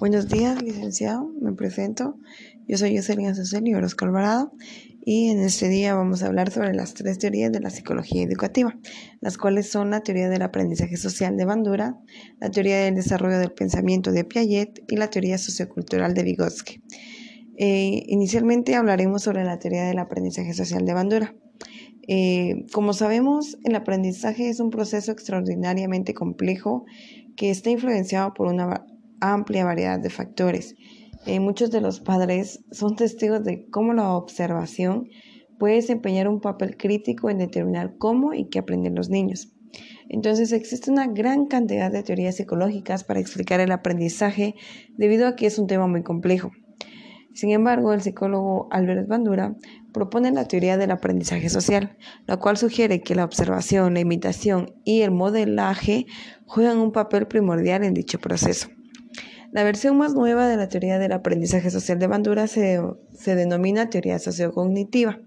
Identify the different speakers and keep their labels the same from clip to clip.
Speaker 1: Buenos días, licenciado. Me presento. Yo soy Jocelyn Azucena y Orozco Alvarado y en este día vamos a hablar sobre las tres teorías de la psicología educativa, las cuales son la teoría del aprendizaje social de Bandura, la teoría del desarrollo del pensamiento de Piaget y la teoría sociocultural de Vygotsky. Eh, inicialmente hablaremos sobre la teoría del aprendizaje social de Bandura. Eh, como sabemos, el aprendizaje es un proceso extraordinariamente complejo que está influenciado por una amplia variedad de factores. Eh, muchos de los padres son testigos de cómo la observación puede desempeñar un papel crítico en determinar cómo y qué aprenden los niños. Entonces existe una gran cantidad de teorías psicológicas para explicar el aprendizaje debido a que es un tema muy complejo. Sin embargo, el psicólogo Albert Bandura propone la teoría del aprendizaje social, la cual sugiere que la observación, la imitación y el modelaje juegan un papel primordial en dicho proceso. La versión más nueva de la teoría del aprendizaje social de Bandura se, denomina teoría sociocognitiva.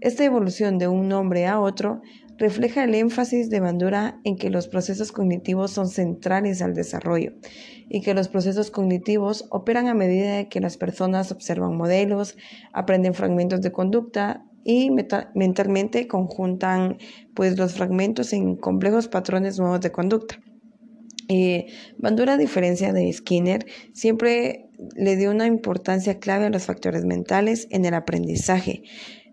Speaker 1: Esta evolución de un nombre a otro refleja el énfasis de Bandura en que los procesos cognitivos son centrales al desarrollo y que los procesos cognitivos operan a medida que las personas observan modelos, aprenden fragmentos de conducta y mentalmente conjuntan pues los fragmentos en complejos patrones nuevos de conducta. Eh, Bandura, a diferencia de Skinner, siempre le dio una importancia clave a los factores mentales en el aprendizaje,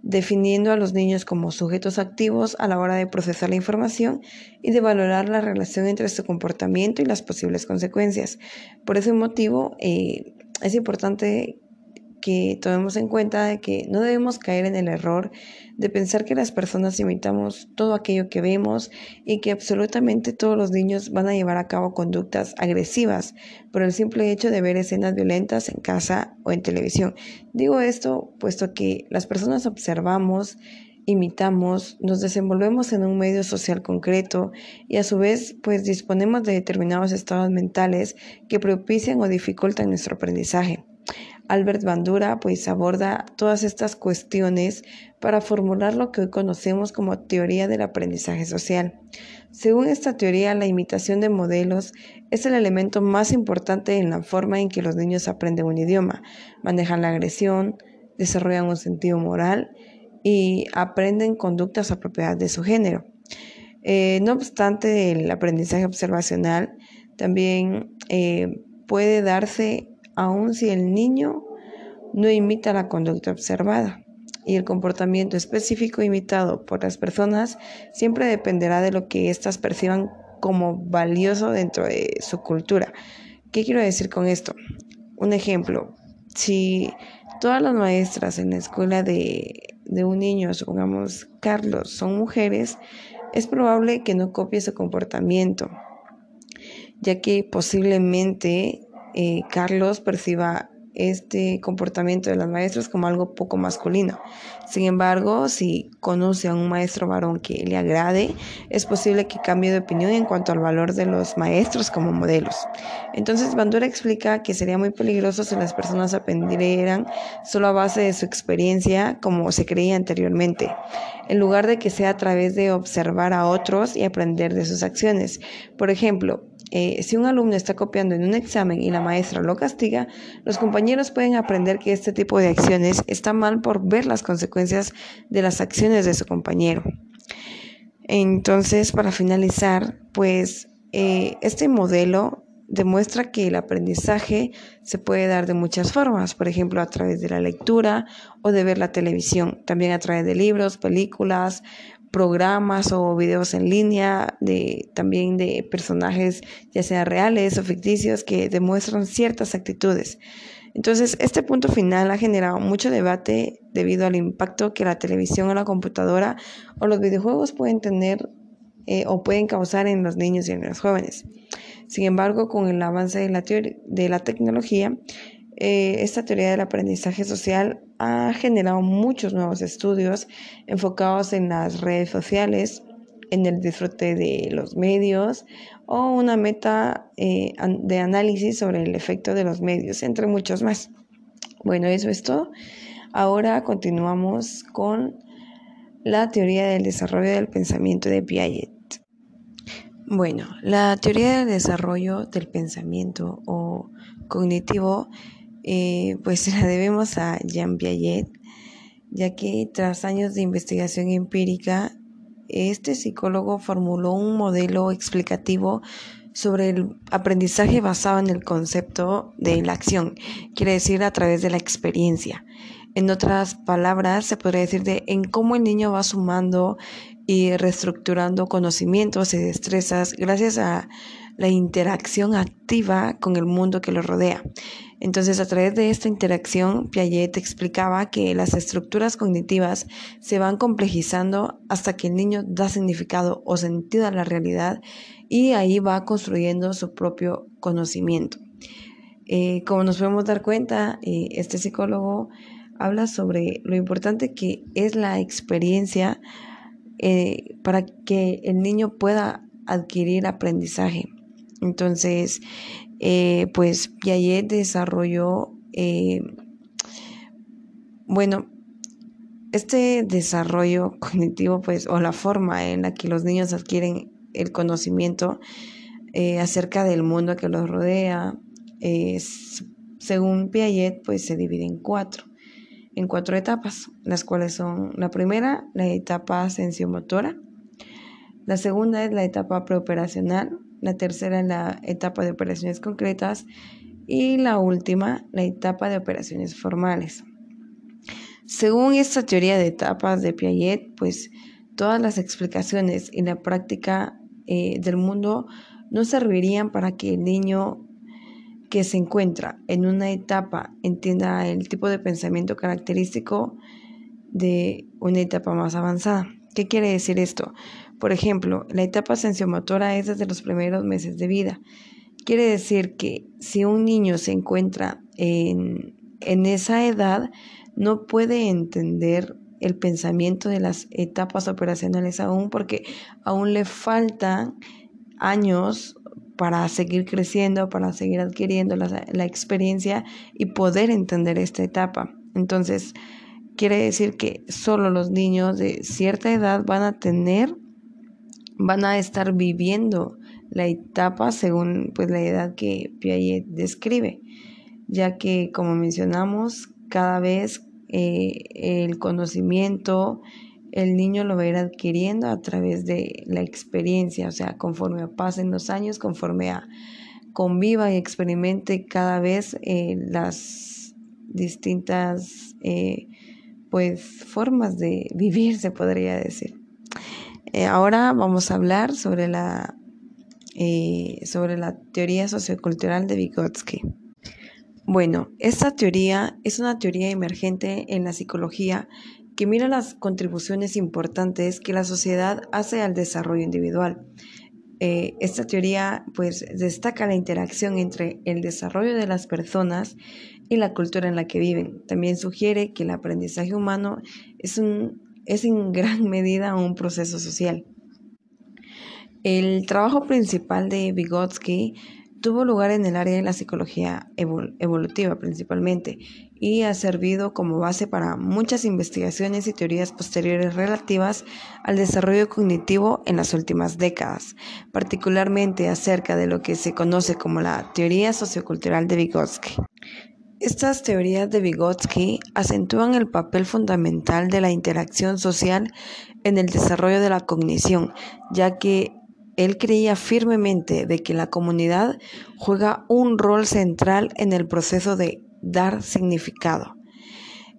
Speaker 1: definiendo a los niños como sujetos activos a la hora de procesar la información y de valorar la relación entre su comportamiento y las posibles consecuencias. Por ese motivo, eh, es importante que tomemos en cuenta de que no debemos caer en el error de pensar que las personas imitamos todo aquello que vemos y que absolutamente todos los niños van a llevar a cabo conductas agresivas por el simple hecho de ver escenas violentas en casa o en televisión. Digo esto puesto que las personas observamos imitamos, nos desenvolvemos en un medio social concreto y a su vez pues disponemos de determinados estados mentales que propician o dificultan nuestro aprendizaje. Albert Bandura pues aborda todas estas cuestiones para formular lo que hoy conocemos como teoría del aprendizaje social. Según esta teoría, la imitación de modelos es el elemento más importante en la forma en que los niños aprenden un idioma, manejan la agresión, desarrollan un sentido moral y aprenden conductas apropiadas de su género. Eh, no obstante, el aprendizaje observacional también eh, puede darse aun si el niño no imita la conducta observada. Y el comportamiento específico imitado por las personas siempre dependerá de lo que éstas perciban como valioso dentro de su cultura. ¿Qué quiero decir con esto? Un ejemplo, si todas las maestras en la escuela de, de un niño, supongamos Carlos, son mujeres, es probable que no copie su comportamiento, ya que posiblemente eh, Carlos perciba este comportamiento de las maestras como algo poco masculino. Sin embargo, si conoce a un maestro varón que le agrade, es posible que cambie de opinión en cuanto al valor de los maestros como modelos. Entonces, Bandura explica que sería muy peligroso si las personas aprendieran solo a base de su experiencia como se creía anteriormente, en lugar de que sea a través de observar a otros y aprender de sus acciones. Por ejemplo, eh, si un alumno está copiando en un examen y la maestra lo castiga, los compañeros pueden aprender que este tipo de acciones está mal por ver las consecuencias de las acciones de su compañero. Entonces, para finalizar, pues eh, este modelo demuestra que el aprendizaje se puede dar de muchas formas, por ejemplo, a través de la lectura o de ver la televisión, también a través de libros, películas, programas o videos en línea, de, también de personajes ya sea reales o ficticios que demuestran ciertas actitudes. Entonces, este punto final ha generado mucho debate debido al impacto que la televisión o la computadora o los videojuegos pueden tener eh, o pueden causar en los niños y en los jóvenes. Sin embargo, con el avance de la, de la tecnología, eh, esta teoría del aprendizaje social ha generado muchos nuevos estudios enfocados en las redes sociales, en el disfrute de los medios o una meta eh, de análisis sobre el efecto de los medios, entre muchos más. Bueno, eso es todo. Ahora continuamos con la teoría del desarrollo del pensamiento de Piaget. Bueno, la teoría del desarrollo del pensamiento o cognitivo, eh, pues la debemos a Jean Piaget, ya que tras años de investigación empírica, este psicólogo formuló un modelo explicativo sobre el aprendizaje basado en el concepto de la acción, quiere decir a través de la experiencia. En otras palabras, se podría decir de en cómo el niño va sumando y reestructurando conocimientos y destrezas gracias a la interacción activa con el mundo que lo rodea. Entonces, a través de esta interacción, Piaget explicaba que las estructuras cognitivas se van complejizando hasta que el niño da significado o sentido a la realidad y ahí va construyendo su propio conocimiento. Eh, como nos podemos dar cuenta, eh, este psicólogo habla sobre lo importante que es la experiencia eh, para que el niño pueda adquirir aprendizaje. Entonces, eh, pues Piaget desarrolló, eh, bueno, este desarrollo cognitivo, pues, o la forma en la que los niños adquieren el conocimiento acerca del mundo que los rodea, según Piaget, pues se divide en cuatro en cuatro etapas, las cuales son la primera, la etapa sensiomotora, la segunda es la etapa preoperacional, la tercera es la etapa de operaciones concretas y la última, la etapa de operaciones formales. Según esta teoría de etapas de Piaget, pues todas las explicaciones y la práctica eh, del mundo no servirían para que el niño que se encuentra en una etapa entienda el tipo de pensamiento característico de una etapa más avanzada. ¿Qué quiere decir esto? Por ejemplo, la etapa sensiomotora es desde los primeros meses de vida. Quiere decir que si un niño se encuentra en, en esa edad, no puede entender el pensamiento de las etapas operacionales aún porque aún le faltan años para seguir creciendo, para seguir adquiriendo la, experiencia y poder entender esta etapa. Entonces, quiere decir que solo los niños de cierta edad van a tener, van a estar viviendo la etapa según pues, la edad que Piaget describe, ya que como mencionamos, cada vez eh, el conocimiento, el niño lo va a ir adquiriendo a través de la experiencia, o sea, conforme pasen los años, conforme a conviva y experimente cada vez eh, las distintas eh, pues formas de vivir, se podría decir. Eh, ahora vamos a hablar sobre la, sobre la teoría sociocultural de Vygotsky. Bueno, esta teoría es una teoría emergente en la psicología que mira las contribuciones importantes que la sociedad hace al desarrollo individual. Eh, esta teoría pues destaca la interacción entre el desarrollo de las personas y la cultura en la que viven. También sugiere que el aprendizaje humano es, un, es en gran medida un proceso social. El trabajo principal de Vygotsky tuvo lugar en el área de la psicología evolutiva principalmente y ha servido como base para muchas investigaciones y teorías posteriores relativas al desarrollo cognitivo en las últimas décadas, particularmente acerca de lo que se conoce como la teoría sociocultural de Vygotsky. Estas teorías de Vygotsky acentúan el papel fundamental de la interacción social en el desarrollo de la cognición, ya que él creía firmemente de que la comunidad juega un rol central en el proceso de dar significado.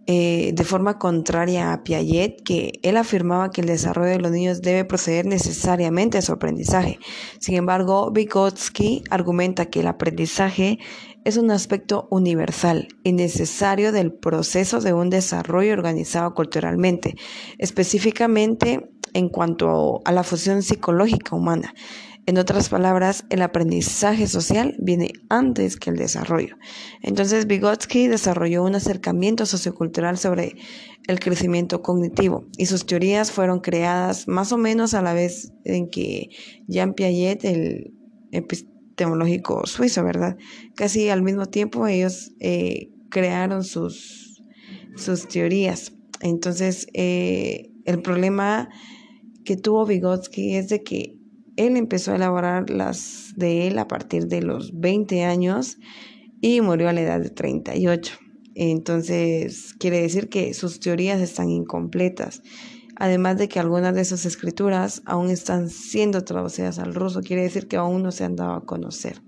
Speaker 1: Eh, de forma contraria a Piaget, que él afirmaba que el desarrollo de los niños debe proceder necesariamente a su aprendizaje. Sin embargo, Vygotsky argumenta que el aprendizaje es un aspecto universal y necesario del proceso de un desarrollo organizado culturalmente, específicamente en cuanto a la fusión psicológica humana. En otras palabras, el aprendizaje social viene antes que el desarrollo. Entonces, Vygotsky desarrolló un acercamiento sociocultural sobre el crecimiento cognitivo y sus teorías fueron creadas más o menos a la vez en que Jean Piaget, el epistemológico suizo, ¿verdad? Casi al mismo tiempo ellos eh, crearon sus, sus teorías. Entonces, eh, el problema que tuvo Vygotsky es de que él empezó a elaborar las de él a partir de los 20 años y murió a la edad de 38. Entonces, quiere decir que sus teorías están incompletas. Además de que algunas de sus escrituras aún están siendo traducidas al ruso, quiere decir que aún no se han dado a conocer.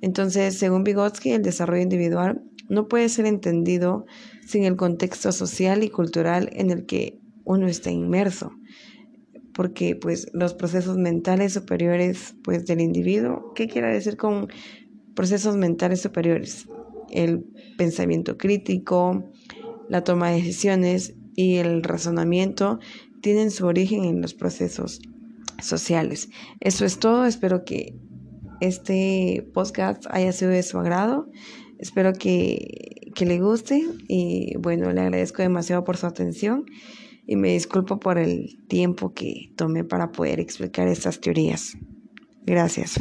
Speaker 1: Entonces, según Vygotsky, el desarrollo individual no puede ser entendido sin el contexto social y cultural en el que uno está inmerso, porque pues los procesos mentales superiores pues del individuo, ¿qué quiere decir con procesos mentales superiores? El pensamiento crítico, la toma de decisiones y el razonamiento tienen su origen en los procesos sociales. Eso es todo, espero que este podcast haya sido de su agrado. Espero que, que le guste y bueno, le agradezco demasiado por su atención y me disculpo por el tiempo que tomé para poder explicar estas teorías. Gracias.